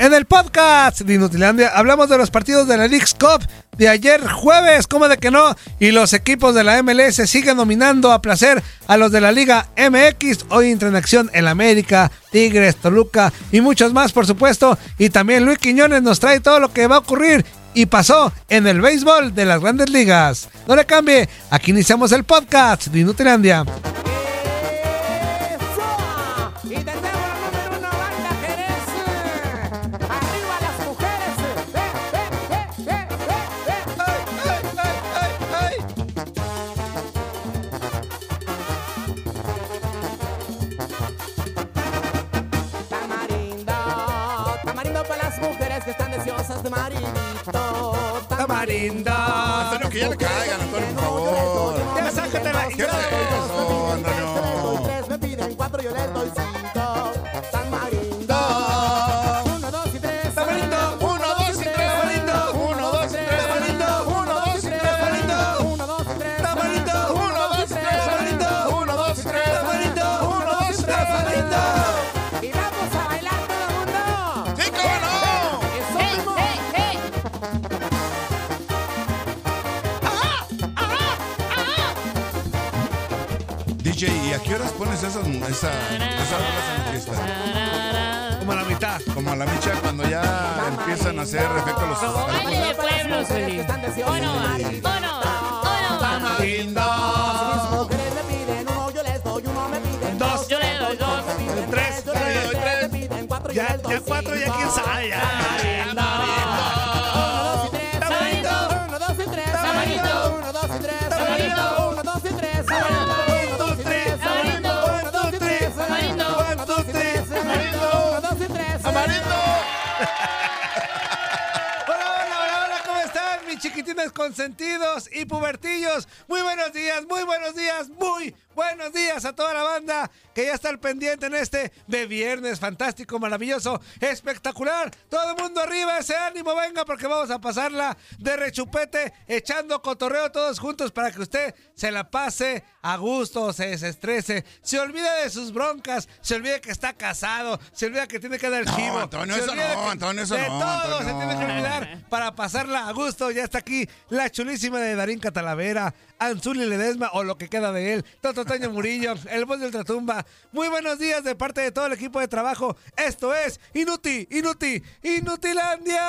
En el podcast de Inutilandia hablamos de los partidos de la League's Cup de ayer jueves, ¿cómo de que no? Y los equipos de la MLS siguen nominando a placer a los de la Liga MX. Hoy entra en acción el América, Tigres, Toluca y muchos más, por supuesto. Y también Luis Quiñones nos trae todo lo que va a ocurrir y pasó en el béisbol de las grandes ligas. No le cambie, aquí iniciamos el podcast de Inutilandia. más esas, en Como a la mitad. Como a la mitad cuando ya empiezan a hacer efecto los. Como baile de Dos, yo le doy dos. Tres. Ya, cuatro, ya consentidos y pubertillos? Muy buenos días, muy buenos días, muy buenos días a toda la banda que ya está al pendiente en este de viernes fantástico, maravilloso, espectacular. Todo el mundo arriba, ese ánimo, venga, porque vamos a pasarla de rechupete, echando cotorreo todos juntos para que usted se la pase a gusto, se desestrese, se olvide de sus broncas, se olvide que está casado, se olvide que tiene que dar No, chivo. Antonio, se eso no, que- Antonio, eso de no, todo se tiene que olvidar para pasarla a gusto. Ya está aquí la chulísima de Darín Catalavera, Anzuli Ledesma o lo que queda de él, Toto Toño Murillo, el voz de Ultratumba. Muy buenos días de parte de todo el equipo de trabajo. Esto es Inuti, Inuti, Inutilandia.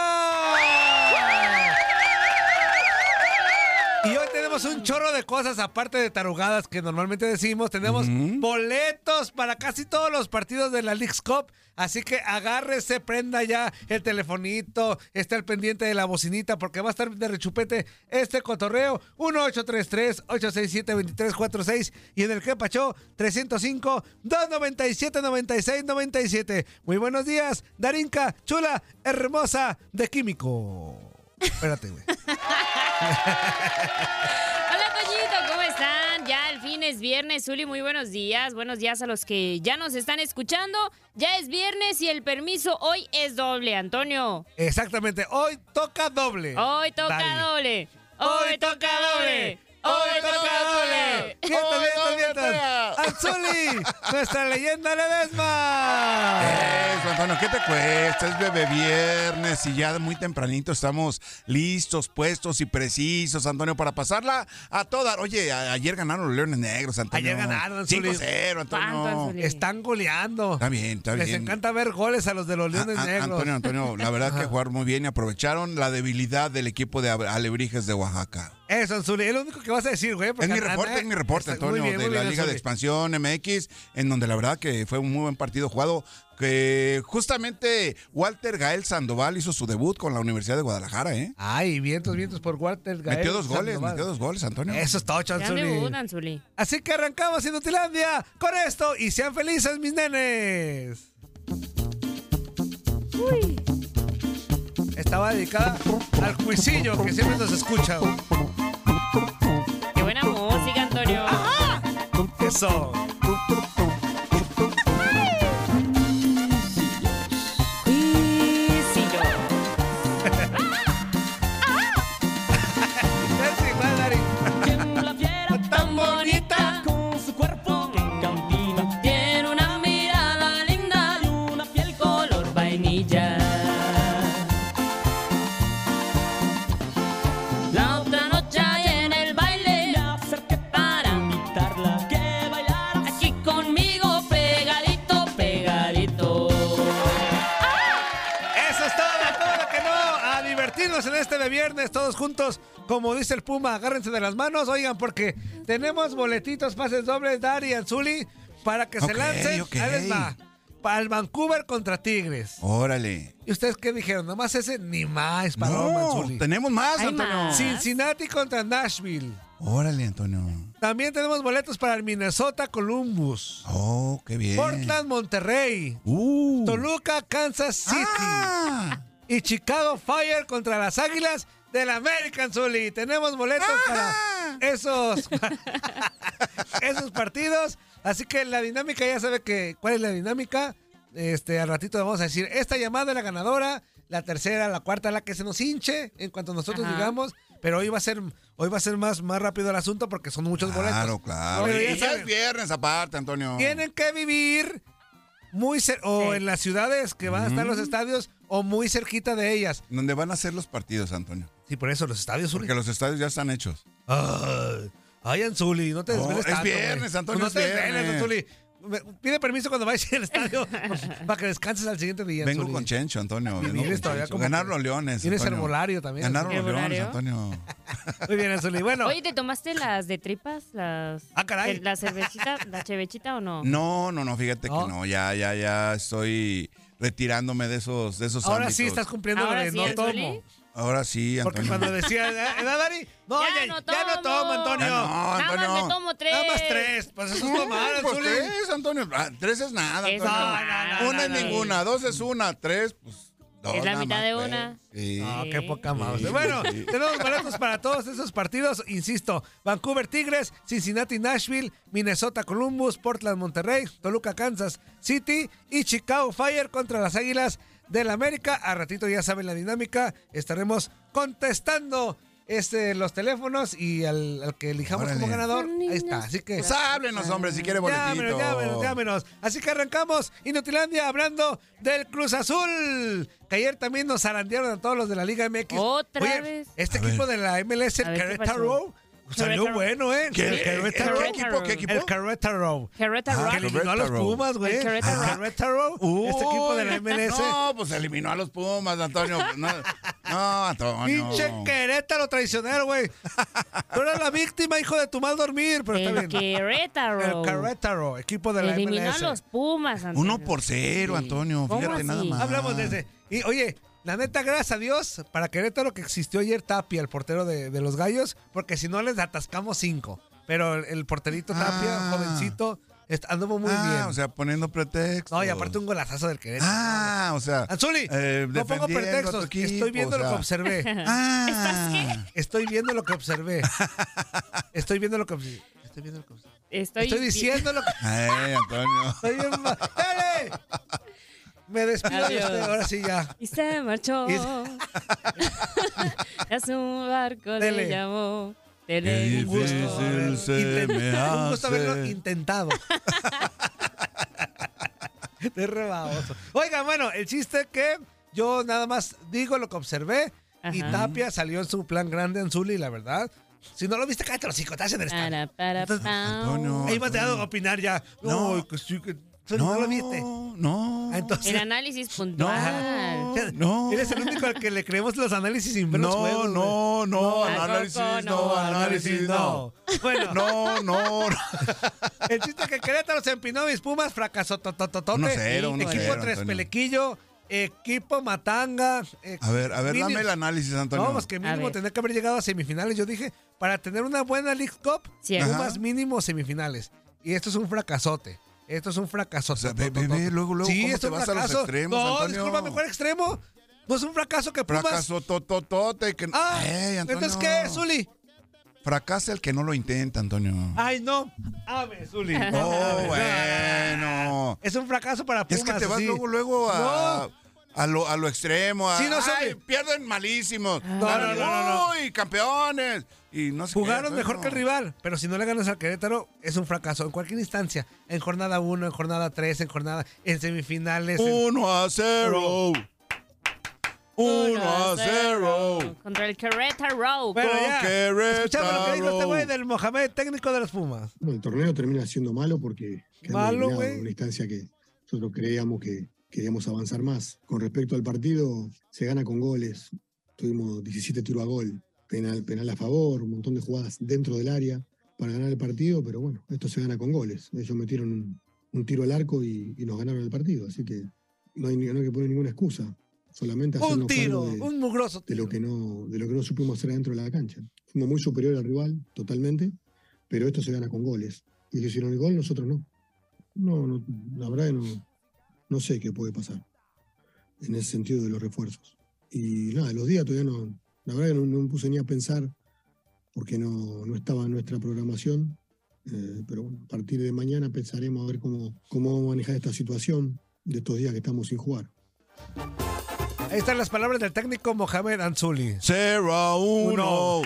Y hoy tenemos un chorro de cosas, aparte de tarugadas que normalmente decimos. Tenemos boletos para casi todos los partidos de la League's Cup. Así que agárrese, prenda ya el telefonito, esté al pendiente de la bocinita porque va a estar de rechupete este cotorreo. 1833-867-2346 y en el que pachó 305-297-9697. Muy buenos días, Darinka, chula, hermosa, de químico. Espérate, güey. Hola Toñito, ¿cómo están? Ya el fin es viernes, Zuli, muy buenos días. Buenos días a los que ya nos están escuchando. Ya es viernes y el permiso hoy es doble, Antonio. Exactamente, hoy toca doble. Hoy toca Dale. doble. Hoy toca doble. Hoy toca doble. ¡Vientos, vientos, vientos! ¡Anzuli! ¡Nuestra leyenda Ledesma! Eso, Antonio, ¿qué te cuesta? Es bebé viernes y ya muy tempranito estamos listos, puestos y precisos, Antonio, para pasarla a toda. Oye, a- ayer ganaron los Leones Negros, Antonio. Ayer ganaron, Zuli. 5-0, ¿Cuánto, Antonio. Están goleando. Está bien, está Les bien. encanta ver goles a los de los Leones A- a- Negros. Antonio, Antonio, la verdad que jugaron muy bien y aprovecharon la debilidad del equipo de Alebrijes de Oaxaca. Eso, Zuli, es lo único que vas a decir, güey. Es mi reporte, es mi reporte, Antonio, bien, de la bien, Liga de. Expansión MX, en donde la verdad que fue un muy buen partido jugado, que justamente Walter Gael Sandoval hizo su debut con la Universidad de Guadalajara, ¿eh? Ay, vientos, vientos por Walter Gael Metió dos goles, Sandoval. metió dos goles, Antonio. Eso es todo, Ya me Zuli. mudan, Zuli. Así que arrancamos Inutilandia con esto y sean felices, mis nenes. Estaba dedicada al juicillo que siempre nos escucha. güey. Eso. Como dice el Puma, agárrense de las manos. Oigan, porque tenemos boletitos, pases dobles, Dari y Anzuli, para que se lancen. ok. Ahí les va. Para el Vancouver contra Tigres. Órale. ¿Y ustedes qué dijeron? Nomás ese ni más para No, Anzuli. tenemos más, Antonio. más. Cincinnati contra Nashville. Órale, Antonio. También tenemos boletos para el Minnesota Columbus. Oh, qué bien. Portland, Monterrey. Uh. Toluca, Kansas City. Ah. y Chicago Fire contra las Águilas del American Zully. Tenemos boletos para esos, esos partidos. Así que la dinámica ya sabe que cuál es la dinámica. Este, al ratito vamos a decir, esta llamada es la ganadora, la tercera, la cuarta, la que se nos hinche en cuanto nosotros Ajá. digamos. Pero hoy va a ser, hoy va a ser más, más rápido el asunto porque son muchos Claro, boletos. claro. Pero Y ya es viernes aparte, Antonio. tienen que vivir muy o Sí. en las ciudades que van a estar los estadios o muy cerquita de ellas. ¿Dónde van a ser los partidos, Antonio? Sí, por eso los estadios, Zuli. Porque los estadios ya están hechos. Ay, ay, Anzuli, no te desveles es tanto, viernes, güey. Antonio, No es te desveles, viernes. Anzuli. Me- Pide permiso cuando vayas al estadio para que descanses al siguiente día, Vengo Anzuli. con Chencho, Antonio. Vengo vienes con todavía Chencho. como Ganaron que- los Leones. Tienes Antonio. herbolario también, Ganaron los Anzuli. Leones, ¿Herbolario? Antonio. Muy bien, Anzuli. Bueno, Oye, ¿te tomaste las de tripas? Las, Ah, caray. ¿La cervecita, la chevechita o no? No, no, no, fíjate ¿No? que no. Ya, ya, ya estoy retirándome de esos, de esos ahora ámbitos. sí estás cumpliendo lo Ahora de sí, no Anzuli. tomo. Ahora sí, Porque Antonio. cuando decía, ¿eh, Dari? No, Ya ya, no ya no tomo. tomo, Antonio. Ya no, Nada Antonio. más me tomo tres. Nada más tres. Pues eso es tomar, pues tres, Antonio. Ah, Tres es nada, Antonio. no, no, no, una no, es no. ninguna, dos es una, tres, pues dos. Es la mitad de una. Sí. No, Sí. qué poca mouse. Sí, Bueno, sí. tenemos boletos para todos esos partidos. Insisto, Vancouver Tigres, Cincinnati Nashville, Minnesota Columbus, Portland Monterrey, Toluca Kansas City y Chicago Fire contra las Águilas del América. A ratito ya saben la dinámica. Estaremos contestando este, los teléfonos y al, al que elijamos como ganador. Ahí está. Así que. Pues háblenos, hombre, si quiere boletito. Llámenos, llámenos, llámenos. Así que arrancamos Inutilandia hablando del Cruz Azul. Que ayer también nos zarandearon a todos los de la Liga MX. Otra Oye, vez. Este A equipo de la MLS, el A ver, ¿qué Querétaro, salió Querétaro. bueno, ¿eh? ¿Qué, el qué- Querétaro. qué equipo? ¿Qué equipo? El Querétaro. Querétaro. Ah, Que eliminó a los. Pumas, güey. El Querétaro. Querétaro, este equipo de la MLS. No, pues eliminó a los Pumas, Antonio. No, no Antonio. Pinche Querétaro traicionero, güey. Tú eres la víctima, hijo de tu mal dormir, pero está bien. Querétaro. El Querétaro, equipo de la Eliminó a MLS. los Pumas, Antonio. Uno por cero. Antonio. ¿Cómo Fíjate nada más. Hablamos de ese. Y oye, la neta, gracias a Dios, para Querétaro que existió ayer Tapia, el portero de, de los gallos, porque si no les atascamos cinco. Pero el, el porterito Tapia, Ah. jovencito, anduvo muy ah, bien. o sea, poniendo pretextos. no, y aparte un golazazo del Querétaro. Ah, o sea. Anzuli, eh, no pongo pretextos, equipo, estoy viendo o lo que observé. Ah. ¿Estás qué? Estoy viendo lo que observé. Estoy viendo lo que observé. Estoy viendo lo que observé. Estoy, Estoy diciendo lo que... Ay, Antonio. Estoy bien ¡Dale! Me despido de usted, ahora sí ya. Y se marchó. Y- es un barco Dele. le llamó. Qué Dele. Un gusto, se me un gusto haberlo intentado. Estoy re baboso. Oigan, bueno, el chiste que yo nada más digo lo que observé y Ajá. Tapia salió en su plan grande en Zuli, la verdad. Si no lo viste, cállate los hijos, estás en el estadio. Para, para, Entonces, pao. Antonio. Ahí vas a opinar ya. No, No. que sí, que... Zuli, no, lo viste. No. Ah, Entonces, El análisis puntual. No. Eres el único al que le creemos los análisis sin ver los No, juegos, güey. no, no, ¿A análisis, poco no, no? análisis, no. Bueno, No, no, no. el chiste que Querétaro se empinó mis Pumas, fracasó totototote. 1-0, 1-0, Equipo Tres Antonio. Pelequillo, equipo Matanga. eh, A ver, a ver, dame el análisis, Antonio. No, pues que mínimo tenía que haber llegado a semifinales. Yo dije, para tener una buena League Cup, Sí. Pumas Ajá. mínimo semifinales. Y esto es un fracasote. Esto es un fracaso. O sea, ve, ve, ve, luego, luego, sí, ¿cómo te vas a los fracaso. extremos, No, Antonio? disculpa, mejor extremo. No es un fracaso que Pumas. Fracaso tototote. Que... Ah, Ey, Antonio. entonces, ¿qué, Zuli? Fracasa el que no lo intenta, Antonio. Ay, no. Ame, Zuli. Oh, bueno. Es un fracaso para Pumas. Es que te vas luego, luego a, a, lo, a lo extremo. A, Sí, no, Ay, Zuli. pierden malísimos. no, no, no, Uy, campeones. Y no sé Jugaron mejor que el rival, pero si no le ganas al Querétaro, es un fracaso. En cualquier instancia. En jornada 1, en jornada 3, en jornada. En semifinales. en- 1 a 0. 1 a 0. Contra el Querétaro. Bueno, ya. Querétaro. Escuchame lo que dijo este güey del Mohamed, técnico de los Pumas. Bueno, el torneo termina siendo malo porque Malo, güey. en una instancia que nosotros creíamos que queríamos avanzar más. Con respecto al partido, se gana con goles. Tuvimos 17 tiros a gol, penal, penal a favor, un montón de jugadas dentro del área para ganar el partido, pero bueno, esto se gana con goles. Ellos metieron un, un tiro al arco y, y nos ganaron el partido, así que no hay, no hay que poner ninguna excusa. Solamente Un tiro, de- un mugroso de tiro. lo que no de lo que no supimos hacer adentro de la cancha. Fuimos muy superior al rival, totalmente, pero esto se gana con goles. Y ellos hicieron el gol, nosotros no. No, no la verdad que no, no sé qué puede pasar en ese sentido de los refuerzos. Y nada, los días todavía no, la verdad que no, no me puse ni a pensar porque no, no estaba en nuestra programación. Eh, pero bueno, a partir de mañana pensaremos a ver cómo, cómo vamos a manejar esta situación de estos días que estamos sin jugar. Ahí están las palabras del técnico Mohamed Anzuli. 0 a 1. Uno.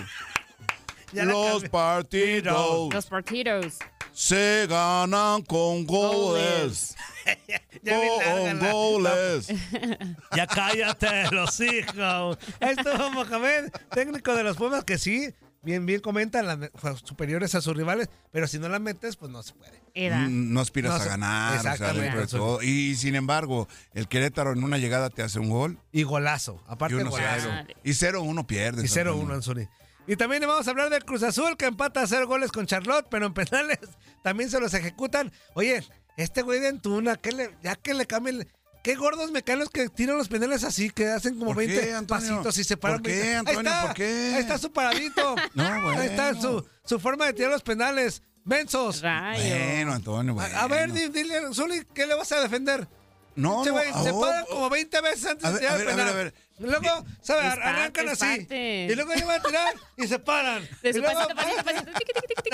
Ya la Los partidos Los partidos. se ganan con goles. Ya goles. Ya cállate, los hijos. Ahí estuvo Mohamed, técnico de los Pumas, que sí, bien, bien comentan las pues, superiores a sus rivales, pero si no las metes, pues no se puede. Era. Mm, No aspiras No a ganar, o sea, de todo. Y sin embargo, el Querétaro en una llegada te hace un gol Y golazo, y aparte 1 golazo. 0. Y 0-1 pierdes. Y 0-1 Antonio. Anzuli. Y también le vamos a hablar del Cruz Azul, que empata a cero goles con Charlotte, pero en penales también se los ejecutan. Oye, este güey de Antuna, ¿qué le, ya que le cambien... Qué gordos mecanos que tiran los penales así, que hacen como ¿Por qué, 20 Antonio? pasitos y se paran. ¿Por qué, 20. Antonio? Ahí está, ¿Por qué? Ahí está su paradito. No, bueno. Ahí está su, su forma de tirar los penales. Mensos. Rayo. Bueno, Antonio, A, bueno. a ver, di- dile, Zuli, ¿qué le vas a defender? No, Este no, se oh, paran oh. como 20 veces antes de tirar a el ver, a ver, penal. a ver. Luego, ¿sabes? Arrancan así. Y luego van a tirar y se paran. Se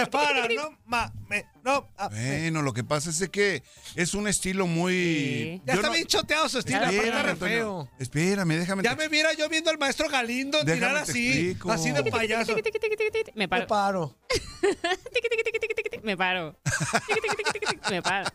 paran, no, ma, me, no. ah, me. Bueno, lo que pasa es que es un estilo muy. Sí. Ya Yo está no- bien choteado su estilo, Espérame, feo. Espérame, déjame. Ya te- me viera yo viendo al maestro Galindo Déjame tirar así, explico. así de payaso. Me Me paro. paro. Me paro. Tiqui, tiqui. Me paro.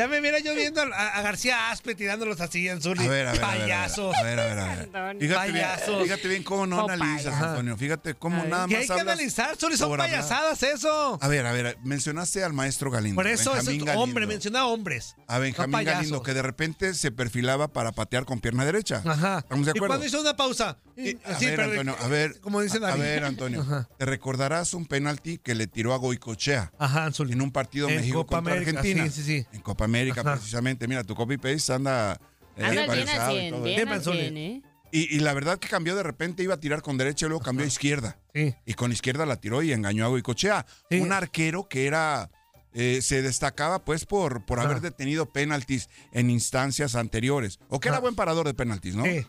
Ya me viera yo viendo a, a García Aspe tirándolos así en Zuli. A ver, a ver, a. Payasos. A ver, a ver, a ver. Fíjate bien, Payasos. fíjate bien cómo no Oh, analizas. Antonio. Fíjate cómo nada Que más hay que analizar, Zuli, son hablar. payasadas eso. A ver, a ver, mencionaste al maestro Galindo. Por eso es hombre, menciona hombres. A Benjamín no. Galindo, que de repente se perfilaba para patear con pierna derecha. Ajá. ¿Estamos de Y acuerdo? cuando hizo una pausa. y- Y- a sí, ver, pero- Antonio, a ver. Como dice a- David. A ver, Antonio, Ajá. te recordarás un penalti que le tiró a Goicochea Ajá, Anzuli. en un partido En México Copa contra América, Argentina. sí, sí, sí. En Copa América, Ajá. precisamente. Mira, tu copy paste anda. eh, Anda bien al y 100, todo bien Bien, al Manzoni. 100, ¿eh? Y, y la verdad que cambió de repente, iba a tirar con derecha y luego cambió a izquierda. Sí. Y con izquierda la tiró y engañó a Goicochea. Sí. Un arquero que era. eh, se destacaba pues por, por haber detenido penaltis en instancias anteriores. O que era buen parador de penaltis, ¿no? Sí.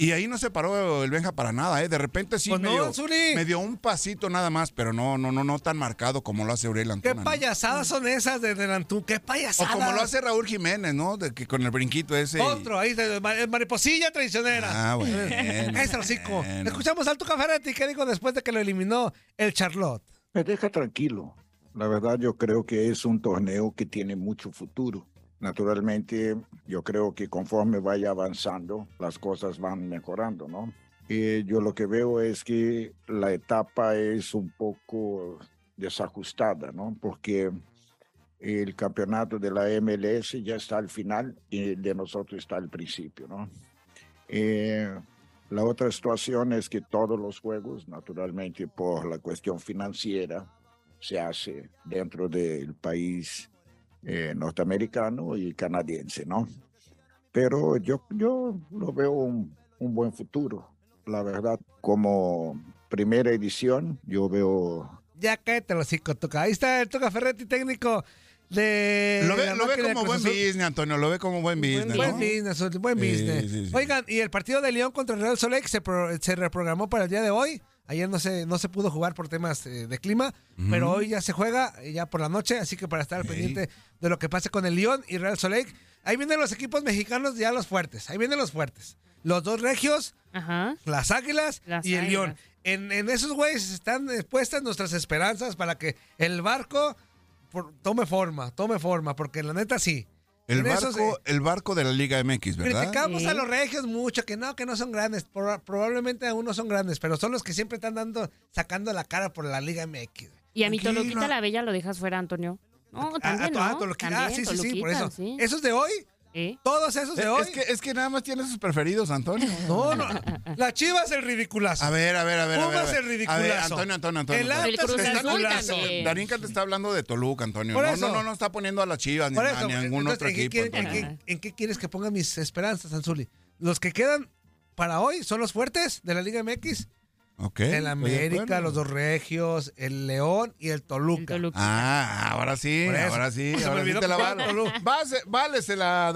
Y ahí no se paró el Benja para nada, ¿eh? De repente sí Pues no, me, dio, me dio un pasito nada más, pero no, no, no, no tan marcado como lo hace Uriel ¿Qué Antuna. ¿no? payasadas son esas de Delantú? ¿Qué O payasadas? como lo hace Raúl Jiménez, ¿no? De que con el brinquito ese. y- Otro, ahí, de- ma- mariposilla traicionera. Ah, bueno. Hocico. bueno. Escuchamos al Tucaferetti, ¿qué dijo después de que lo eliminó el Charlotte? Me deja tranquilo. La verdad yo creo que es un torneo que tiene mucho futuro. Naturalmente, yo creo que conforme vaya avanzando, las cosas van mejorando, ¿no? Y yo lo que veo es que la etapa es un poco desajustada, ¿no? Porque el campeonato de la MLS ya está al final y de nosotros está al principio, ¿no? Eh, la otra situación es que todos los juegos, naturalmente por la cuestión financiera, se hace dentro del país eh, norteamericano y canadiense, ¿no? Pero yo, yo lo veo un, un buen futuro. La verdad, como primera edición, yo veo Ya cállate los hocico, Tuca. Ahí está el Tuca Ferretti, técnico de. Lo ve, lo ve como buen Azul. business, Antonio. Lo ve como buen business. Buen ¿no? business, buen Sí, business. sí, sí. Oigan, y el partido de León contra el Real Salt Lake se, pro- se reprogramó para el día de hoy. Ayer no se, no se pudo jugar por temas eh, de clima, pero hoy ya se juega, eh, ya por la noche, así que para estar al Ok. pendiente de lo que pase con el León y Real Salt Lake. Ahí vienen los equipos mexicanos ya los fuertes, ahí vienen los fuertes. Los dos regios, Ajá. las Águilas Las y el. León. En, en esos güeyes están eh, puestas nuestras esperanzas para que el barco por- tome forma, tome forma, porque la neta sí. El barco, el barco de la Liga MX, ¿verdad? Criticamos Sí. a los regios mucho, que no, que no son grandes. Proba- probablemente aún no son grandes, pero son los que siempre están dando, sacando la cara por la Liga MX. Y a mi. Toluquita la Bella lo dejas fuera, Antonio. No, A- también, a- a ¿no? Toluquita. Ah, sí, sí, sí, por eso. sí. ¿Esos de hoy? Todos esos de Es, hoy. es que, es que nada más tiene sus preferidos, Antonio. No, no. La Chivas el ridiculazo. A ver, a ver, a ver. a ver, Pumas a ver. el ridiculazo. A ver, Antonio, Antonio, Antonio. El Antonio. El también. Darinka te está hablando de Toluca, Antonio. Por No, eso. no, no, no está poniendo a las chivas ni Por a eso, ni a ningún entonces, otro ¿en qué, equipo. en, qué, en qué quieres que ponga mis esperanzas, Anzuli? Los que quedan para hoy son los fuertes de la Liga MX. Ok, el América, los dos regios, el León y el Toluca. El Toluca. Ah, ahora sí, ahora sí. Se me ahora sí olvidó te la Válesela,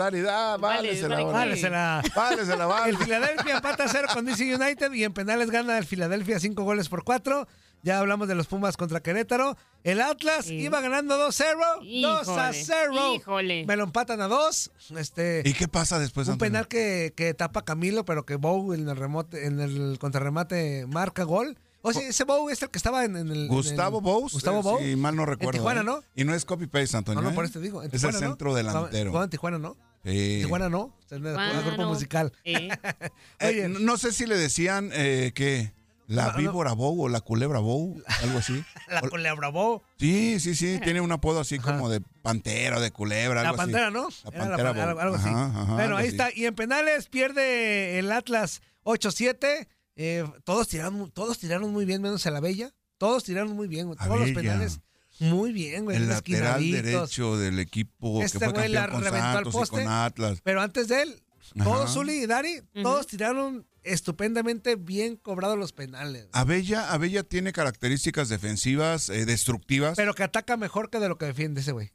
Vale, válesela. vale. vale. Válesela. Válesela, vale. El Filadelfia empata a cero con DC United y en penales gana el Filadelfia cinco goles por cuatro. Ya hablamos de los Pumas contra Querétaro. El Atlas Sí. iba ganando 2-0. 2 a Híjole, 0. híjole. Me lo empatan a 2. Este, ¿Y qué pasa después, un Antonio? penal que, que tapa Camilo, pero que Bow en el remote, en el contrarremate marca gol. O sea, ese Bow es el que estaba en, en el. Gustavo en el- Bous. Gustavo eh, Bow. Si mal no recuerdo. Tijuana, ¿eh? ¿no? Y no es copy-paste, Antonio. No, no, ¿eh? por eso te digo. en Es el Tijuana, ¿no? centro delantero. En Tijuana, ¿no? Sí. Tijuana no. O sea, en el- Tijuana, el grupo no. musical. Sí. Eh, Oye. no- no sé si le decían eh, que la No, no. víbora Bow o la culebra Bow, algo así. La O- culebra Bow. Sí, sí, sí, tiene un apodo así como de pantera de culebra, La algo así. pantera, ¿no? La Era pantera pan- Bow. algo así. Ajá, ajá, bueno, algo ahí así. está. Y en penales pierde el Atlas 8-7. Eh, todos, tiraron, todos tiraron muy bien, menos a la Bella. Todos tiraron muy bien. güey. Todos los penales muy bien, güey. El lateral derecho del equipo Este que fue güey la campeón con reventó al Santos y poste. con Atlas. Pero antes de él, todos, Ajá. Zuli y Dari, todos tiraron estupendamente bien cobrados los penales. Abella, Abella tiene características defensivas eh, destructivas. Pero que ataca mejor que de lo que defiende ese güey.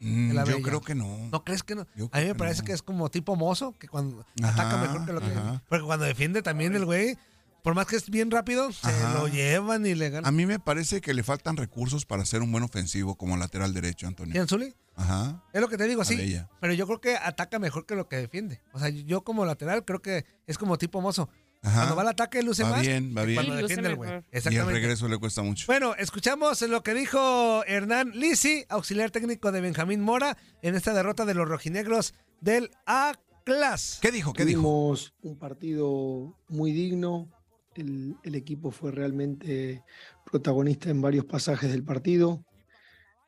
Mm, yo creo que no. ¿No crees que no? Yo A mí me que parece no. que es como tipo mozo, que cuando Ajá, ataca mejor que lo que. ajá. Porque cuando defiende también el güey, por más que es bien rápido, se Ajá. lo llevan y le A ganan. mí me parece que le faltan recursos para ser un buen ofensivo como lateral derecho, Antonio. ¿Quién, Zuli? Ajá. Es lo que te digo, sí. Pero yo creo que ataca mejor que lo que defiende. O sea, yo como lateral creo que es como tipo mozo. Ajá. Cuando va al ataque luce Va más. bien, va bien. Cuando Sí, defiende el güey. Y Exactamente. regreso le cuesta mucho. Bueno, escuchamos lo que dijo Hernán Lisi, auxiliar técnico de Benjamín Mora, en esta derrota de los rojinegros del A-Class. ¿Qué dijo? ¿Qué dijo? Tuvimos un partido muy digno. El, equipo fue realmente protagonista en varios pasajes del partido.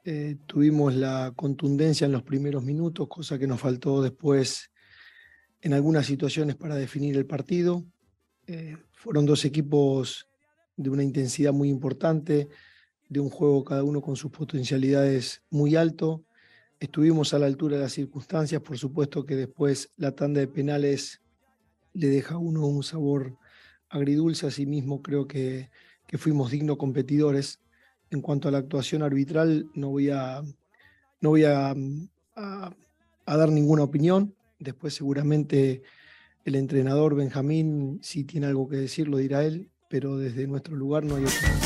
Eh, tuvimos la contundencia en los primeros minutos, cosa que nos faltó después en algunas situaciones para definir el partido. Eh, fueron dos equipos de una intensidad muy importante, de un juego cada uno con sus potencialidades muy alto. Estuvimos a la altura de las circunstancias, por supuesto que después la tanda de penales le deja a uno un sabor agridulce, asimismo creo que, que fuimos dignos competidores. En cuanto a la actuación arbitral, no voy a, no voy a, a- dar ninguna opinión. Después seguramente el entrenador Benjamín, si tiene algo que decir, lo dirá él, pero desde nuestro lugar no hay opinión.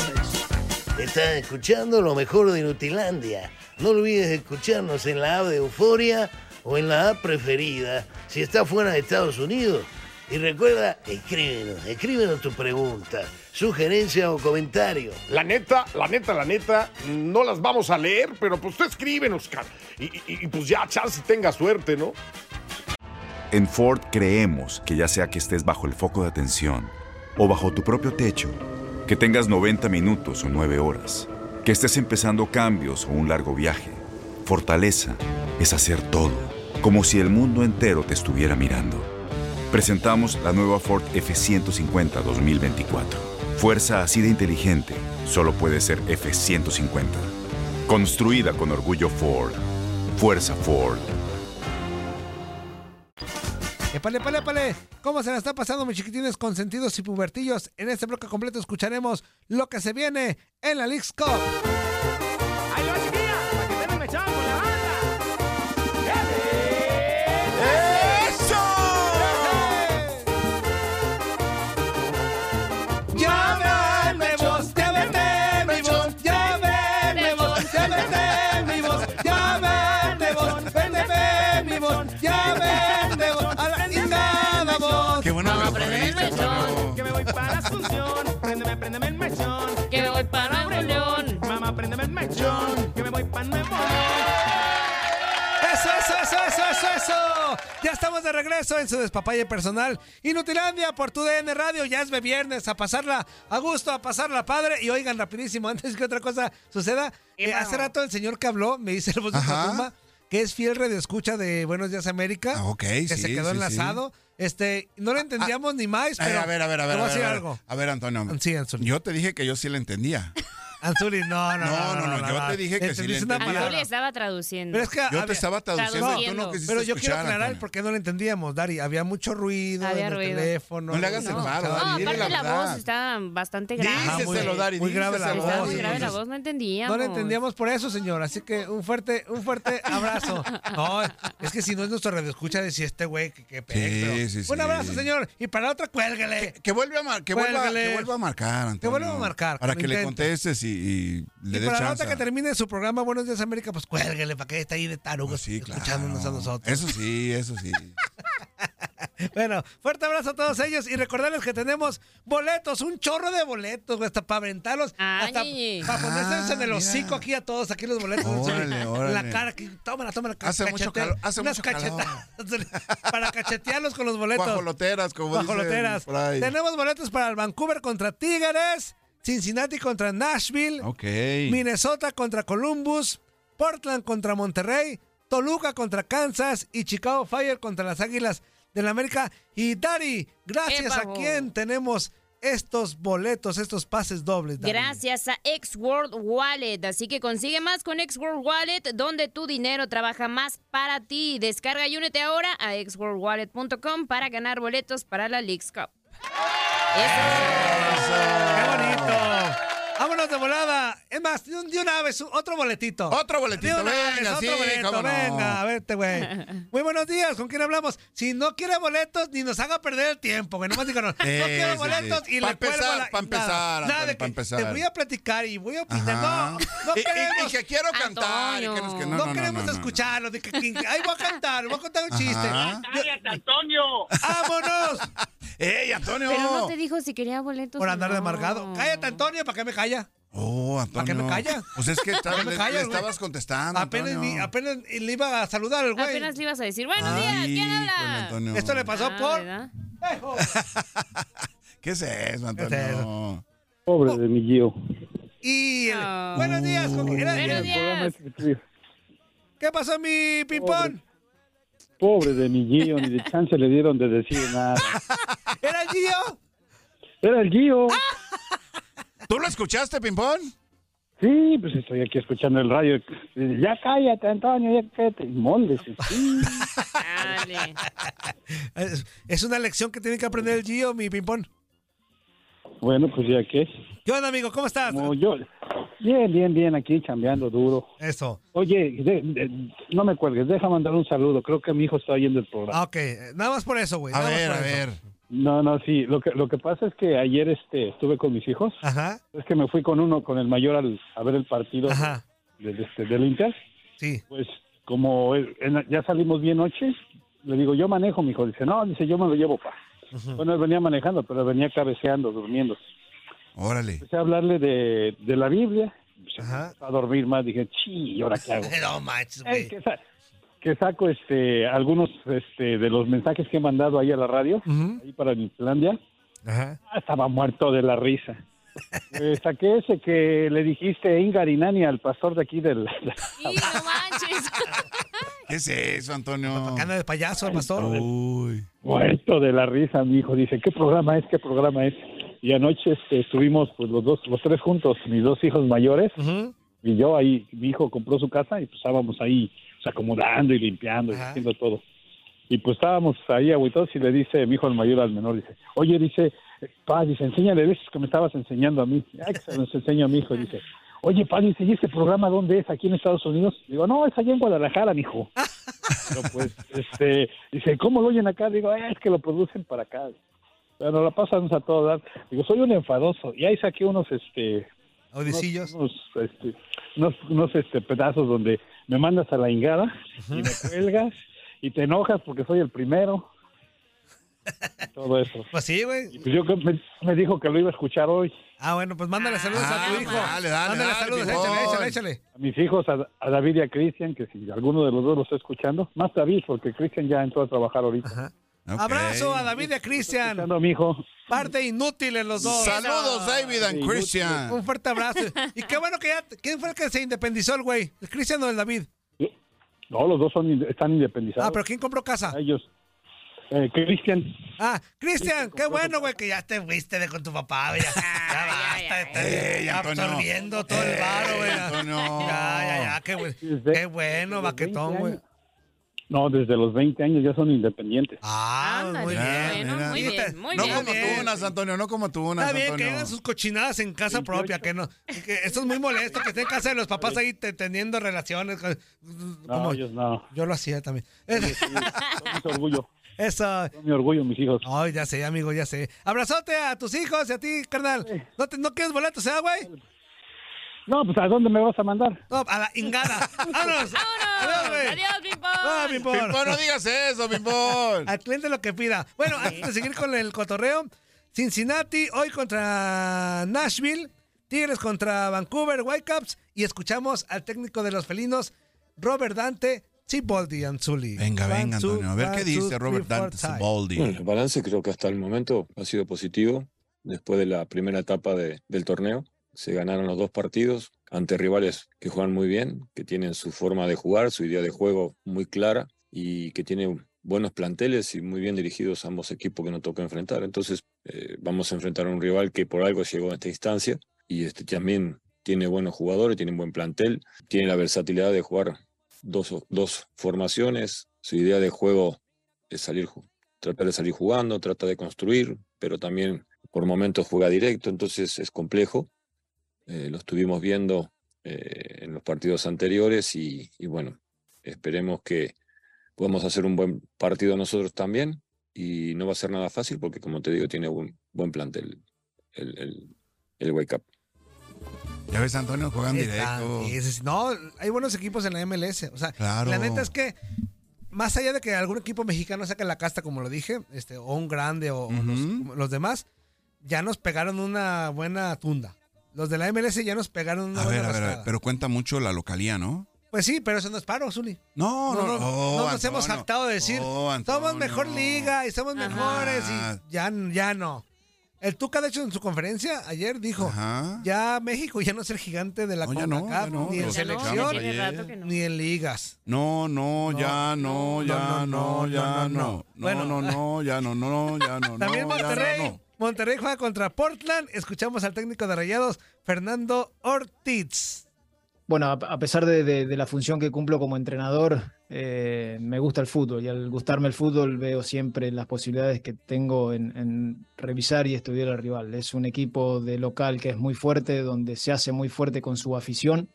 Estás escuchando lo mejor de Nutilandia. No olvides escucharnos en la app de Euforia o en la app preferida si estás fuera de Estados Unidos. Y recuerda, escríbenos, escríbenos tu pregunta. sugerencia o comentario. La neta, la neta, la neta, no las vamos a leer, pero pues tú escríbenos, cara. Y, y- y, pues ya, chance tenga suerte, ¿no? En Ford creemos que ya sea que estés bajo el foco de atención o bajo tu propio techo, que tengas 90 minutos o 9 horas, que estés empezando cambios o un largo viaje, fortaleza es hacer todo, como si el mundo entero te estuviera mirando. Presentamos la nueva Ford F150 2024. Fuerza así de inteligente solo puede ser F150. Construida con orgullo Ford. Fuerza Ford. Épale, épale, épale. ¿Cómo se la está pasando, mis chiquitines consentidos y pubertillos? En este bloque completo escucharemos lo que se viene en la League's Cup. Voy para Nuevo León. Mamá, préndeme el mechón. Que me voy para Nuevo León. Eso, eso, eso, eso, eso, eso. Ya estamos de regreso en su despapalle personal. Inutilandia por tu DN Radio. Ya es de viernes. A pasarla a gusto, a pasarla padre. Y oigan, rapidísimo, antes que otra cosa suceda. eh, hace rato el señor que habló, me dice el voz de que es fiel redescucha de Buenos Días América. Ah, ok, Que sí, se quedó sí, enlazado. Este, no lo entendíamos ni más, pero. a ver, a ver, a ver. a ver, a ver. algo. A ver, Antonio. Sí, Anzuli. Yo te dije que yo sí le entendía. Anzuli, no, no, No, no, no, yo te dije que sí palabra. Anzuli estaba traduciendo. Pero es que Yo te estaba traduciendo tú no quisiste Pero yo quiero aclarar por qué no lo entendíamos, Dari. Había mucho ruido Había en el teléfono. No le hagas el No, no, Dari, dile aparte la la, voz está bastante grave. Dari, muy grave la voz, Está muy grave la voz, no entendíamos. No lo entendíamos por eso, señor. Así que un fuerte, un fuerte abrazo. No, es que si no es nuestro radio escucha decía este güey que, que pegue, Sí, sí, sí. Un abrazo, señor. Y para la otra, cuélguele. Que vuelva a, mar- que vuelva, Cuélgale. que vuelva a marcar, Antonio. vuelva a marcar, Para que que le contestes y, y le dé para la chance. otra que termine su programa Buenos Días América, pues cuélguele para que esté ahí de tarugos Pues sí, claro. escuchándonos a nosotros. Eso sí, eso sí. Bueno, fuerte abrazo a todos ellos y recordarles que tenemos boletos, un chorro de boletos, güey, hasta para aventarlos, Ay. hasta para ponerse en el Ah, hocico mira. aquí a todos, aquí los boletos. Órale, la cara, aquí, tómala, tómala. Hace mucho calor, hace unas mucho calor. para cachetearlos con los boletos. Guajoloteras, como dicen Guajoloteras. por ahí. Tenemos boletos para el Vancouver contra Tigres, Cincinnati contra Nashville, Ok. Minnesota contra Columbus, Portland contra Monterrey, Toluca contra Kansas y Chicago Fire contra las Águilas de la América. Y Dari, gracias a Epa. quién tenemos estos boletos, estos pases dobles. Gracias a X World Wallet. Así que consigue más con X World Wallet, donde tu dinero trabaja más para ti. Descarga y únete ahora a xworldwallet.com para ganar boletos para la Leagues Cup. ¡Qué bonito! Vámonos de volada. Es más, de un- de una vez, otro boletito. Otro boletito, vez, venga, otro sí, boleto, cómo no. venga, a verte, güey. Muy buenos días, ¿con quién hablamos? Si no quiere boletos, ni nos haga perder el tiempo, güey. Nomás díganos, no quiero sí, boletos sí. y Pa' le empezar, la... pa' empezar, nada, de que empezar. te voy a platicar y voy a opinar. Ajá. No, no Y- y- y queremos... que quiero cantar. y que nos- que No, no, no, queremos no, no. escucharlo. De que, que- ay, voy a cantar, voy a contar un chiste. ¡Cállate, Antonio! ¡Vámonos! ¡Ey, Antonio! Pero no te dijo si quería boletos. Por andar de amargado. Cállate, Antonio, ¿para qué me calla? Oh, Antonio. ¿Para qué me calla? Pues es que estaba- ¿Para qué me le, callas, le güey? estabas contestando, Apenas, Antonio. ni- apenas le iba a saludar al güey. Apenas le ibas a decir, buenos Ay, días, ¿quién habla? Esto le pasó Ah, por... ¿Qué es eso, ¿Qué es Antonio? Pobre de mi Gio. Y... el- Oh. Buenos días. ¿con quién- era- Buenos días. ¿Qué pasó, mi ping-pong? Pobre de mi Gio, ni de chance le dieron de decir nada. ¿Era el Gio? Era el Gio. ¿Tú lo escuchaste, Pimpón? Sí, pues estoy aquí escuchando el radio. Ya cállate, Antonio, ya cállate. Moldes. Sí. Dale. Es, es una lección que tiene que aprender el Gio, mi ping-pong. Bueno, pues ya qué. ¿Qué onda, amigo? ¿Cómo estás? Como yo. Bien, bien, bien, aquí chambeando duro. Eso. Oye, de- de- no me cuelgues, deja mandar un saludo. Creo que mi hijo está oyendo el programa. Ah, ok. Nada más por eso, güey. A ver, a eso. ver. No, no, sí. Lo que, lo que pasa es que ayer este, estuve con mis hijos. Ajá. Es que me fui con uno, con el mayor, al, a ver el partido Ajá. de- de- este, del Inter. Sí. Pues como en- ya salimos bien noche, le digo, yo manejo, mi hijo. Dice, no, dice, yo me lo llevo, pa. Bueno, él venía manejando, pero venía cabeceando, durmiendo. Órale. Empecé a hablarle de, de la Biblia. Empezó a dormir más. Dije, sí, ¿y ahora qué hago? No manches, Eh, güey. que, sa- que saco este algunos este de los mensajes que he mandado ahí a la radio, ahí para Islandia. Ajá. Ah, estaba muerto de la risa. Eh, saqué ese que le dijiste Ingar y Nani al pastor de aquí del... Y no manches. ¿Qué es eso, Antonio? Cana de payaso, el pastor. Uy. muerto de la risa, mi hijo. Dice, ¿qué programa es? ¿Qué programa es? Y anoche este, estuvimos pues, los dos, los tres juntos, mis dos hijos mayores, y yo ahí, mi hijo compró su casa y pues estábamos ahí pues, acomodando y limpiando y haciendo todo. Y pues estábamos ahí agüitados y le dice mi hijo el mayor al menor, dice, oye, dice, pa, dice, enséñale esos que me estabas enseñando a mí. Ay, que se los enseño a mi hijo, dice, oye, pa, dice, ¿y este programa dónde es? ¿Aquí en Estados Unidos? Digo, no, es allá en Guadalajara, mijo. Pero pues, este, dice, ¿cómo lo oyen acá? Digo, "Eh, es que lo producen para acá. Bueno, la pasamos a todo dar. Digo, soy un enfadoso. Y ahí saqué unos, este... Audicillos. Unos, unos, este, unos, unos, este, pedazos donde me mandas a la ingada y me cuelgas y te enojas porque soy el primero. Todo eso. Pues sí, güey. Y pues yo me, me dijo que lo iba a escuchar hoy. Ah, bueno, pues mándale saludos a tu hijo. dale, dale, Mándale dale, saludos, Pipón. échale, échale, échale. A mis hijos, a, a David y a Cristian, que si alguno de los dos lo está escuchando, más David, porque Cristian ya entró a trabajar ahorita. Abrazo a David y a Cristian. Escuchando a mi hijo. Parte inútil en los dos. Saludos, David and Christian. Un fuerte abrazo. Y qué bueno que ya. ¿Quién fue el que se independizó el güey? ¿El Cristian o el David? No, los dos son, están independizados. Ah, pero ¿quién compró casa? Ellos. Eh, Cristian. Ah, Cristian, qué bueno, güey, que ya te fuiste de con tu papá, güey. Ya, ya basta Antonio. absorbiendo todo el varo, güey. Ya, ya, ya, qué, Qué bueno, baquetón, güey. No, desde los 20 años ya son independientes. Ah, Ándale, muy bien. bueno, muy Sí, bien, muy No bien. como tú unas, Antonio, no como tú unas, Está bien que hagan sus cochinadas en casa propia, que no. que esto es muy molesto, que esté en casa de los papás ahí te- teniendo relaciones. con- No, como- ellos no. yo lo hacía también. Son mi orgullo. Eso. Mi orgullo, mis hijos. Ay, ya sé, amigo, ya sé. Abrazote a tus hijos y a ti, carnal. ¿No, te- no quieres boletos, eh, güey? No, pues ¿a dónde me vas a mandar? No, a la ingada. ¡Vámonos! Adiós, güey. Adiós, Pimpón. Ah, Pimpón. Pimpón, no digas eso, Pimpón. Al cliente lo que pida. Bueno, antes de seguir con el cotorreo, Cincinnati hoy contra Nashville, Tigres contra Vancouver Whitecaps y escuchamos al técnico de los felinos, Robert Dante Ciboldi Anzuli. Venga, One, venga, Antonio. A ver qué dice Robert Dante five. Siboldi. Bueno, el balance creo que hasta el momento ha sido positivo. Después de la primera etapa de- del torneo, se ganaron los dos partidos ante rivales que juegan muy bien, que tienen su forma de jugar, su idea de juego muy clara y que tienen buenos planteles y muy bien dirigidos ambos equipos que nos toca enfrentar. Entonces, eh, vamos a enfrentar a un rival que por algo llegó a esta instancia y este también tiene buenos jugadores, tiene un buen plantel, tiene la versatilidad de jugar dos, dos formaciones, su idea de juego es salir, tratar de salir jugando, trata de construir, pero también por momentos juega directo, entonces es complejo. Eh, lo estuvimos viendo eh, en los partidos anteriores y, y bueno, esperemos que podamos hacer un buen partido nosotros también y no va a ser nada fácil porque como te digo tiene un buen plantel el, el, el Wake Up. Ya ves, Antonio, juegan directo. No, hay buenos equipos en la MLS. O sea, Claro. la neta es que, más allá de que algún equipo mexicano saque la casta, como lo dije, este, o un grande o, o los, Ujú. los demás, ya nos pegaron una buena tunda. Los de la MLS ya nos pegaron una A buena ver, a ver, a ver, rascada. pero cuenta mucho la localía, ¿no? Pues sí, pero eso no es paro, Zuli. No, no, no. no, Oh, nos hemos jactado de decir, Oh, somos mejor liga y somos Ajá. mejores y ya, ya no. El Tuca, de hecho, en su conferencia ayer dijo, Ajá. ya México ya no es el gigante de la No, ya no, CONCACAF, no, ni en no, selección, no. ni en ligas. No, no, No, ya no, no, ya no, no, no, ya no, no. no. Bueno. No, no, no, ya no, no, ya no, También no, ya Monterrey. Monterrey juega contra Portland. Escuchamos al técnico de Rayados, Fernando Ortiz. Bueno, a, pesar de, la función que cumplo como entrenador, eh, me gusta el fútbol y al gustarme el fútbol veo siempre las posibilidades que tengo en, revisar y estudiar al rival. Es un equipo de local que es muy fuerte, donde se hace muy fuerte con su afición,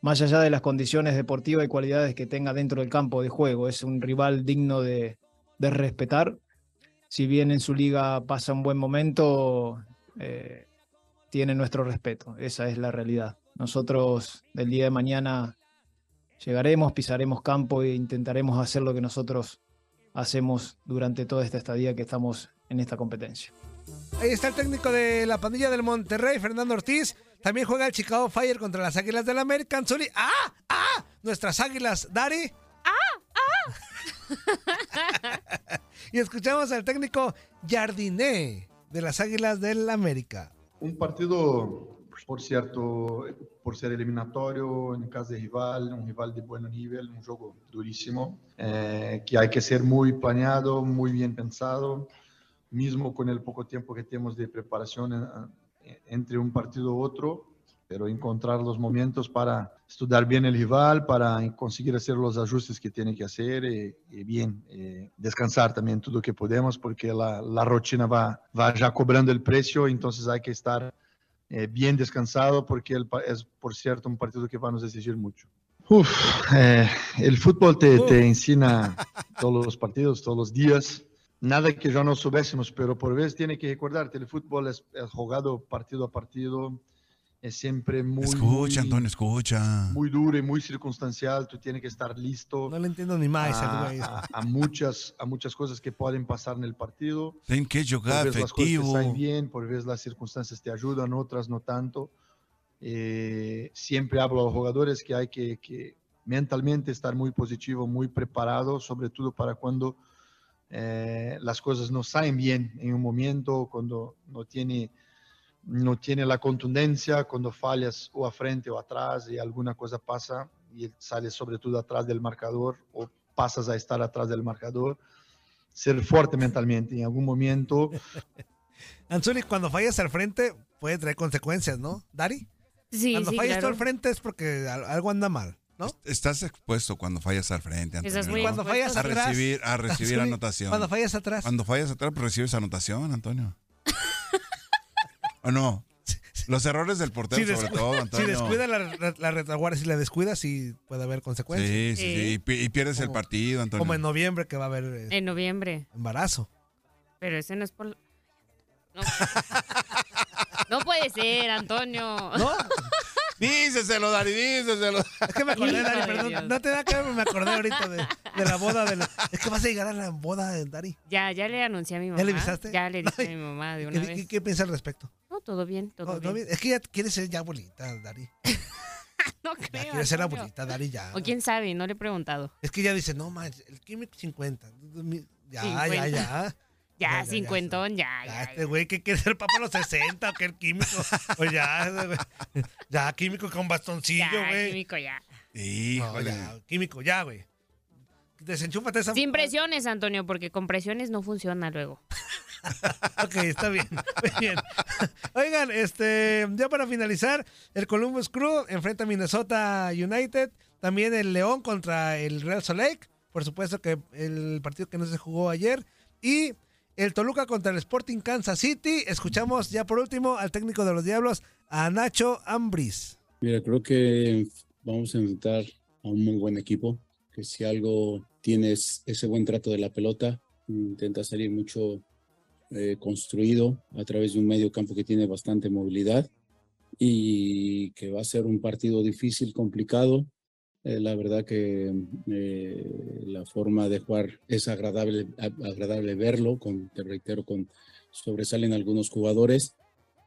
más allá de las condiciones deportivas y cualidades que tenga dentro del campo de juego. Es un rival digno de respetar. Si bien en su liga pasa un buen momento, eh, tiene nuestro respeto. Esa es la realidad. Nosotros del día de mañana llegaremos, pisaremos campo e intentaremos hacer lo que nosotros hacemos durante toda esta estadía que estamos en esta competencia. Ahí está el técnico de la pandilla del Monterrey, Fernando Ortiz. También juega el Chicago Fire contra las Águilas del América. Anzuli. ¡Ah! ¡Ah! Nuestras Águilas, Dari. y escuchamos al técnico Jardiné de las Águilas del América. Um partido, por cierto, por ser eliminatório, em casa de rival, um rival de bom nível, um jogo duríssimo, eh, que hay que ser muy planeado, muy bien pensado, mismo con el poco tiempo que tenemos de preparación eh, entre un partido u otro, pero encontrar los momentos para estudiar bien el rival, para conseguir hacer los ajustes que tiene que hacer y, y bien, eh, descansar también todo lo que podemos, porque la, la rutina va, va ya cobrando el precio, entonces hay que estar eh, bien descansado, porque el es, por cierto, un partido que va a nos exigir mucho. Uf, eh, el fútbol te, te enseña todos los partidos, todos los días. Nada que ya no supiésemos, pero por vez tiene que recordarte, el fútbol es, es jugado partido a partido, es siempre muy, Escucha, muy, Antonio, escucha. muy duro y muy circunstancial. Tú tienes que estar listo No le entiendo ni más a, a- a muchas, a muchas cosas que pueden pasar en el partido. Ten que jogar por vez las cosas te efectivo. bien, por vez las circunstancias te ayudan, otras no tanto. Eh, siempre hablo a los jugadores que hay que, que mentalmente estar muy positivo, muy preparado, sobre todo para cuando eh, las cosas no salen bien en un momento, cuando no tiene, no tiene la contundencia, cuando fallas o a frente o atrás y alguna cosa pasa y sales sobre todo atrás del marcador o pasas a estar atrás del marcador. Ser fuerte mentalmente en algún momento. Anzuli, cuando fallas al frente puede traer consecuencias, ¿no? ¿Dari? Sí, Cuando sí, fallas tú al frente es porque al- algo anda mal, ¿no? Estás expuesto cuando fallas al frente, Antonio. muy Cuando fallas a atrás. recibir, a recibir Anzuli, anotación. Cuando fallas atrás. Cuando fallas atrás, pues recibes anotación, Antonio. ¿O no? Los errores del portero, Si, sobre todo, si Antonio. descuida la, la- la retaguardia, si la descuidas, sí puede haber consecuencias. Sí, sí, sí. Y, pi- y pierdes el partido, Antonio. Como en noviembre que va a haber eh, En noviembre. embarazo. Pero ese no es por... No. No puede ser, Antonio. ¿No? Díceselo, Dari, díceselo. Es que me acordé, Dari, perdón. Dios. No te da que me acordé ahorita de, de la boda de la- Es que vas a llegar a la boda de Dari. Ya, ya le anuncié a mi mamá. ¿Ya le avisaste? Ya le dije a mi mamá de ¿Qué, una qué- vez. qué piensa al respecto? No, todo bien, todo No, bien. es que ya quiere ser ya abuelita, Dari. No Ya creo. quiere ser abuelita, Dari, ya. O quién sabe, no le he preguntado. Es que ya dice, no, más, el químico 50. Ya, ya, 50. ya. Ya, Ya, ya, cincuentón, ya, Ya, ya. este güey que quiere ser papá a los 60 o que el químico. O ya, ese güey. ya, químico con bastoncillo, Ya, güey. químico, ya. No, Híjole. ya, químico, ya, güey. Desenchúfate esa. Sin presiones, Antonio, porque con presiones no funciona luego. Ok, está bien. Muy bien. Oigan, este, ya para finalizar, el Columbus Crew enfrenta a Minnesota United. También el León contra el Real Salt Lake. Por supuesto que el partido que no se jugó ayer. Y el Toluca contra el Sporting Kansas City. Escuchamos ya por último al técnico de los Diablos, a Nacho Ambris. Mira, creo que vamos a enfrentar a un muy buen equipo, que si algo tienes ese buen trato de la pelota, intenta salir mucho eh, construido a través de un medio campo que tiene bastante movilidad y que va a ser un partido difícil, complicado. Eh, la verdad que eh, la forma de jugar es agradable, agradable verlo, con, te reitero, con sobresalen algunos jugadores.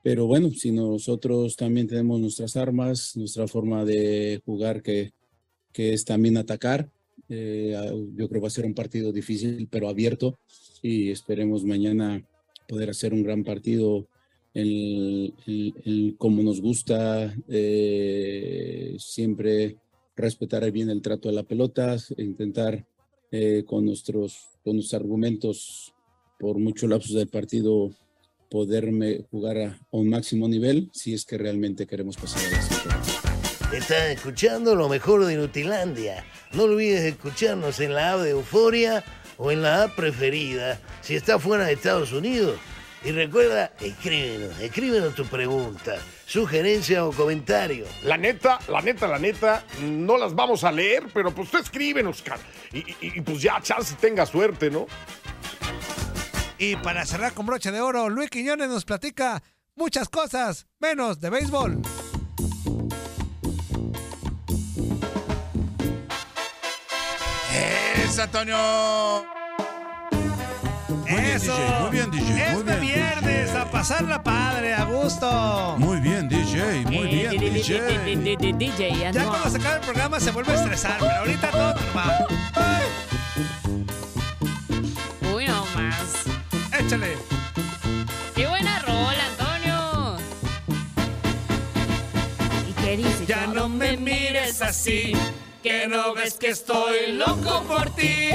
Pero bueno, si nosotros también tenemos nuestras armas, nuestra forma de jugar que, que es también atacar, eh, a- yo creo que va a ser un partido difícil, pero abierto y esperemos mañana poder hacer un gran partido en, en- en como nos gusta, siempre respetar bien el trato de la pelota, intentar eh, con, nuestros, con nuestros argumentos por muchos lapsos del partido poderme jugar a, un máximo nivel si es que realmente queremos pasar a la siguiente. Estás escuchando lo mejor de Nutilandia. No olvides escucharnos en la app de Euforia o en la app preferida si estás fuera de Estados Unidos. Y recuerda, escríbenos, escríbenos tu pregunta, sugerencia o comentario. La neta, la neta, la neta, no las vamos a leer, pero pues tú escríbenos, cara. Y, y- y, pues ya, chance tenga suerte, ¿no? Y para cerrar con broche de oro, Luis Quiñones nos platica muchas cosas, menos de béisbol. ¡Es Antonio! Eso. DJ, muy bien, DJ, muy este bien. viernes a pasarla padre, a gusto. Muy bien, DJ, muy bien, DJ. DJ, Ya cuando se acabe el programa se vuelve a estresar, pero ahorita todo normal. Uy, no más. Échale. ¡Qué buena rola, Antonio! ¿Y qué dice? Ya no me mires así, que no ves que estoy loco por ti.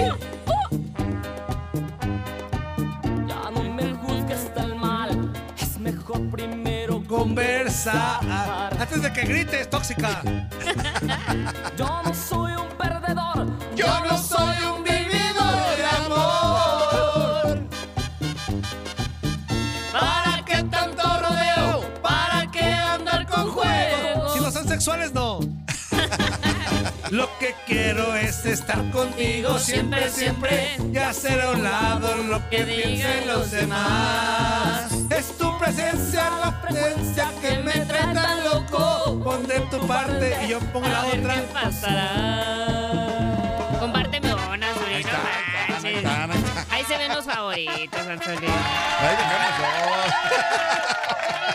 Primero Conversa. Antes de que grites, tóxica. Yo no soy un perdedor, Yo no soy un vividor de amor. ¿Para qué tanto rodeo? ¿Para qué andar con juegos? Si no son sexuales, no. Lo que quiero es estar contigo siempre, siempre y hacer a un lado lo que piensen los demás. Es tu presencia, la presencia que me trae tan loco. Pon de tu parte y yo pongo la otra. qué pasará. Compárteme una, manches. Ahí se ven los favoritos, Antonio.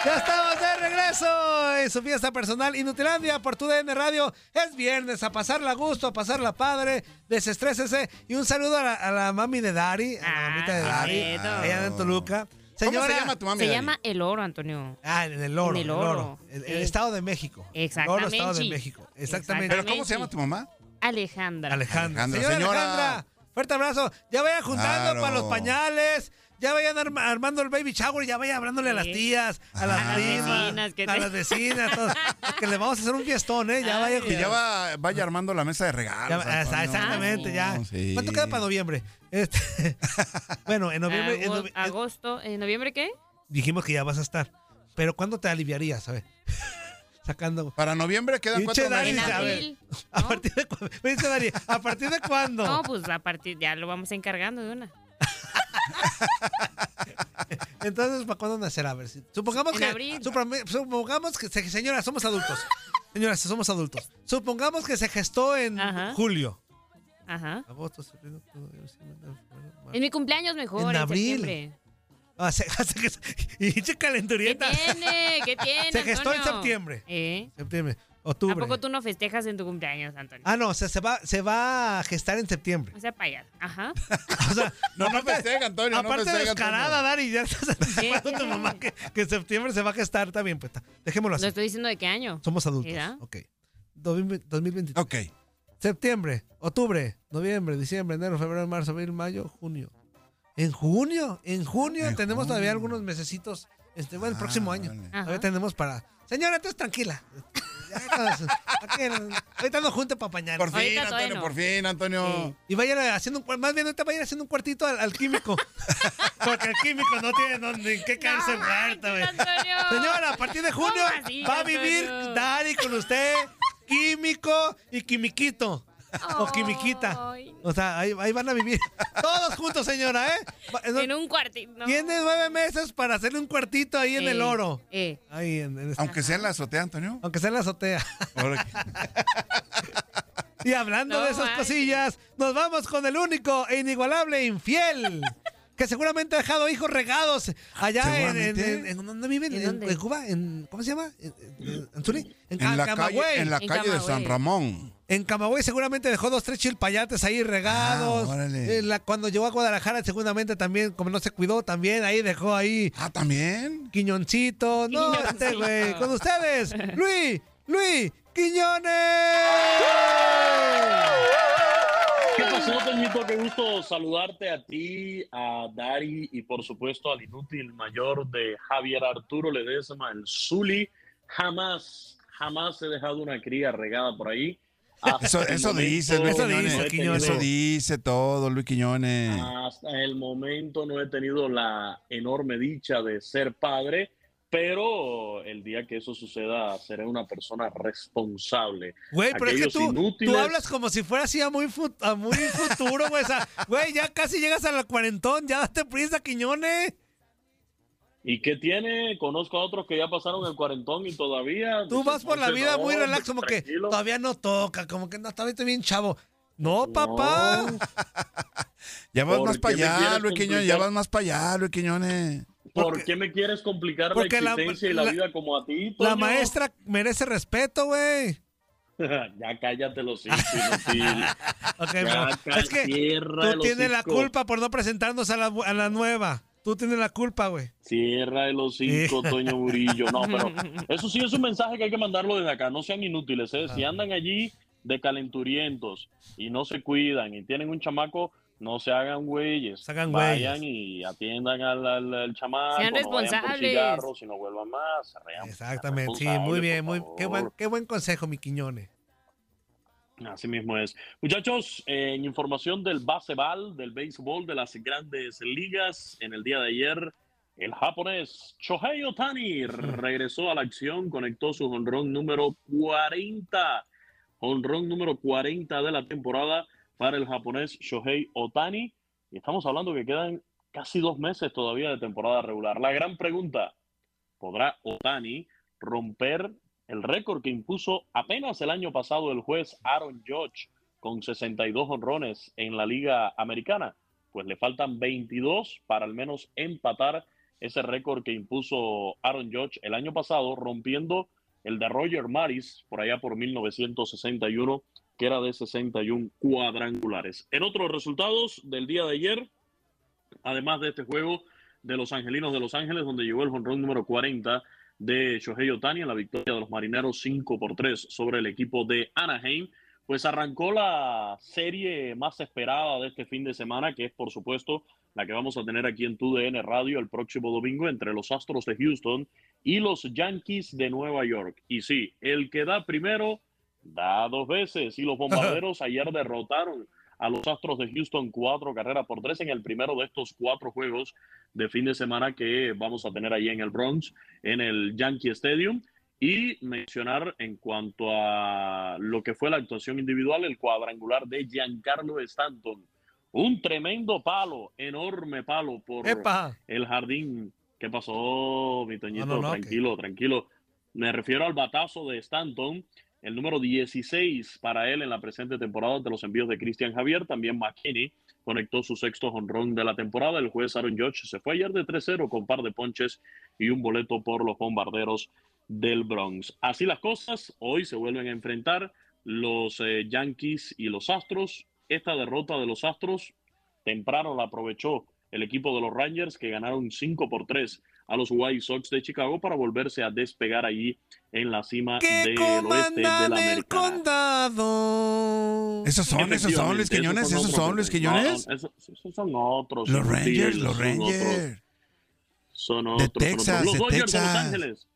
Ya estamos de regreso en su fiesta personal Inutilandia por tu DN Radio. Es viernes, a pasarla a gusto, a pasarla padre, desestrésese. Y un saludo a la, a la mami de Dari, a la mamita de Dari, bonito. allá en Toluca. ¿Cómo se llama tu mami, Se llama El Oro, Antonio. Ah, en el oro. En el oro. El, el Eh, Estado de México. Exactamente. El oro Estado de México. Exactamente. ¿Pero cómo se llama tu mamá? Alejandra. Alejandra. Alejandra, Señora, señora. Alejandra, fuerte abrazo. Ya vayan juntando Claro. para los pañales. Ya vayan arma- armando el baby shower. Ya vayan hablándole a las tías, a las A las primas, vecinas, que a las vecinas. todos. que le vamos a hacer un fiestón, ¿eh? Ya vaya. Que ya va, vaya armando la mesa de regalos. Ya- Antonio. exactamente, ya. Sí. ¿Cuánto queda para noviembre? Este, bueno, en noviembre en agosto, ¿en noviembre qué? dijimos que ya vas a estar. Pero ¿cuándo te aliviarías? A ver. Sacando. Para noviembre quedan cuatro Dani, meses. En a ver, abril. ¿A partir de cuándo? Me dice Dani, ¿a partir de cuándo? No, pues a partir, ya lo vamos encargando de una. Entonces, ¿para cuándo nacerá? A ver, si- supongamos En que, abril. supongamos que, se- señora, somos adultos. Señoras, somos adultos. Supongamos que se gestó en Ajá. julio. Ajá. Agosto, septiembre. En mi cumpleaños mejor, En en, abril. septiembre. Ah, se- y pinche ¿Qué calenturienta. tiene? ¿Qué tiene, Se gestó en septiembre. ¿Eh? Septiembre, ¿A octubre. poco tú no festejas en tu cumpleaños, Antonio? Ah, no, o sea, se va, se va a gestar en septiembre. O sea, payaso. Ajá. O sea, No, no festeja, Antonio. no aparte festeja, descarada, Antonio. Dari, ya estás anticipando a tu mamá que, que en septiembre se va a gestar. Está bien, pues está. Dejémoslo así. No estoy diciendo de qué año. Somos adultos. ¿Verdad? Ok. 2023. Ok. Septiembre, octubre, noviembre, diciembre, enero, febrero, marzo, abril, mayo, junio. ¿En junio? En junio En tenemos todavía algunos mesecitos. Este, bueno, el próximo año. vale. Todavía tenemos para. Señora, entonces tranquila. Ahorita no junte para pañales. Por fin, Ahorita Antonio, no. por fin, Antonio. Sí. Y vayan haciendo un más bien ahorita vayan haciendo un cuartito al, al químico. Porque el químico no tiene donde en qué caerse No muerto, güey. Señora, a partir de junio ¿Cómo así, va a vivir? Dari con usted, químico y quimiquito. O quimiquita. O sea, ahí, ahí van a vivir todos juntos, señora, ¿eh? En un cuartito. no. Tiene nueve meses para hacerle un cuartito ahí en el Eh, oro. Eh. Ahí en, en- Aunque sea en la azotea, Antonio. aunque sea en la azotea. Y hablando No de esas cosillas, nos vamos con el único e inigualable infiel. Que seguramente ha dejado hijos regados allá en, en, Seguramente. en- en- ¿dónde viven? ¿En ¿En, dónde? en Cuba? ¿En, ¿Cómo se llama? ¿En, en, en Zuli? En, En la Camagüey. calle, en la En calle de. San Ramón. En Camagüey seguramente dejó dos, tres chilpayates ahí regados. Ah, órale. Eh, la- cuando llegó a Guadalajara seguramente también, como no se cuidó, también ahí dejó ahí Ah, también. Quiñoncito. No, Quiñoncito. este güey. Con ustedes, Luis, Luis Quiñones. ¿Qué pasó, Toñito? Qué gusto saludarte a ti, a Dari y por supuesto al inútil mayor de Javier Arturo Ledesma, el Zuli. Jamás, jamás he dejado una cría regada por ahí. Hasta Eso, eso dice, Luis Eso dice, Quiñones. Quiñones. Eso dice todo, Luis Quiñones. Hasta el momento no he tenido la enorme dicha de ser padre, pero el día que eso suceda seré una persona responsable. Güey, pero es que Aquellos tú, tú inútiles- hablas como si fuera así a muy, fu- a muy futuro, güey. O sea, güey, ya casi llegas al cuarentón, ya date prisa, Quiñones. ¿Y qué tiene? Conozco a otros que ya pasaron el cuarentón y todavía. Tú vas por la vida no, muy relax, como que todavía no toca, como que no, todavía estoy bien chavo. No, papá. Ya vas ¿Por más para allá, Luis Quiñones. Ya vas más para allá, Luis Quiñones. ¿Por qué me quieres complicar la porque la- existencia y la, la- vida como a ti, La Toño? maestra merece respeto, güey. ya cállate los hijos, inútil. Ok, Ya, pero ca- es que tú tienes la culpa por no presentarnos a la, a la nueva. Tú tienes la culpa, güey. Cierra el hocico, Toño Murillo. No, pero eso sí es un mensaje que hay que mandarlo desde acá. No sean inútiles, ¿eh? Si andan allí de calenturientos y no se cuidan y tienen un chamaco, no se hagan güeyes. hagan Vayan y atiendan al, al- al chamaco. Sean no vayan por responsables. cigarros y no vuelvan más. Exactamente, sí, muy bien, muy qué buen, qué buen consejo, mi Quiñones. Así mismo es. Muchachos, en información del baseball, del béisbol, de las grandes ligas, en el día de ayer, el japonés Shohei Otani regresó a la acción, conectó su honrón número 40, honrón número 40 de la temporada para el japonés Shohei Otani. Y estamos hablando que quedan casi dos meses todavía de temporada regular. La gran pregunta, ¿podrá Otani romper el récord que impuso apenas el año pasado el juez Aaron Judge con 62 honrones en la Liga Americana? Pues le faltan 22 para al menos empatar ese récord que impuso Aaron Judge el año pasado, rompiendo el de Roger Maris por allá por 1961, que era de 61 cuadrangulares. En otros resultados del día de ayer, además de este juego de los Angelinos de Los Ángeles, donde llegó el jonrón número 40 de Shohei Otani en la victoria de los Marineros 5 por 3 sobre el equipo de Anaheim, pues arrancó la serie más esperada de este fin de semana, que es por supuesto la que vamos a tener aquí en TUDN Radio el próximo domingo entre los Astros de Houston y los Yankees de Nueva York. Y sí, el que da primero da dos veces y los bombarderos ayer derrotaron a los Astros de Houston cuatro carreras por tres en el primero de estos cuatro juegos de fin de semana que vamos a tener ahí en el Bronx, en el Yankee Stadium. Y mencionar en cuanto a lo que fue la actuación individual, el cuadrangular de Giancarlo Stanton. Un tremendo palo, enorme palo por ¡Epa! el jardín. ¿Qué pasó, mi Toñito? No, no, no, tranquilo, tranquilo. Me refiero al batazo de Stanton, el número 16 para él en la presente temporada de los envíos de Cristian Javier. También McKinney conectó su sexto jonrón de la temporada. El juez Aaron Judge se fue ayer de 3-0 con par de ponches y un boleto por los bombarderos del Bronx. Así las cosas, hoy se vuelven a enfrentar los eh, Yankees y los Astros. Esta derrota de los Astros temprano la aprovechó el equipo de los Rangers que ganaron 5 por 3 a los White Sox de Chicago para volverse a despegar allí en la cima del oeste de la Americana. condado. Esos son, esos son, Luis Quiñones, esos otros, son, Luis Quiñones. no, esos, esos son otros. Los son Rangers, sí, los son otros. Rangers. Son De otros. son Texas. Los de Dodgers de Los Texas. Ángeles.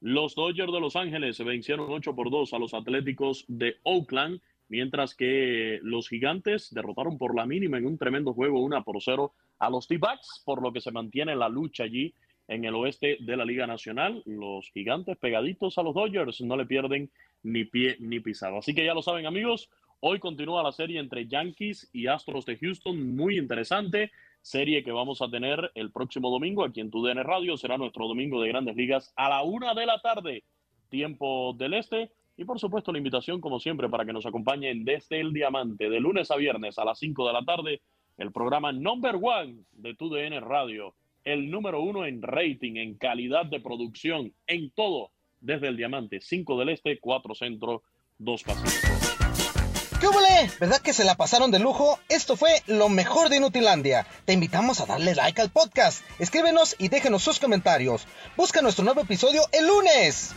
Los Dodgers de Los Ángeles se vencieron 8 por 2 a los Atléticos de Oakland, mientras que los Gigantes derrotaron por la mínima en un tremendo juego 1 por 0 a los T-Backs, por lo que se mantiene la lucha allí en el oeste de la Liga Nacional. Los Gigantes pegaditos a los Dodgers no le pierden ni pie ni pisado. Así que ya lo saben amigos, hoy continúa la serie entre Yankees y Astros de Houston, muy interesante. Serie que vamos a tener el próximo domingo aquí en TUDN Radio. Será nuestro domingo de grandes ligas a la una de la tarde, tiempo del este. Y por supuesto la invitación, como siempre, para que nos acompañen desde el Diamante, de lunes a viernes a las 5 de la tarde, el programa number one de TUDN Radio. El número uno en rating, en calidad de producción, en todo, desde el Diamante. 5 del Este, 4 Centro, 2 Pacífico. ¿Qué hubole? ¿Verdad que se la pasaron de lujo? Esto fue lo mejor de Inutilandia. Te invitamos a darle like al podcast. Escríbenos y déjenos sus comentarios. Busca nuestro nuevo episodio el lunes.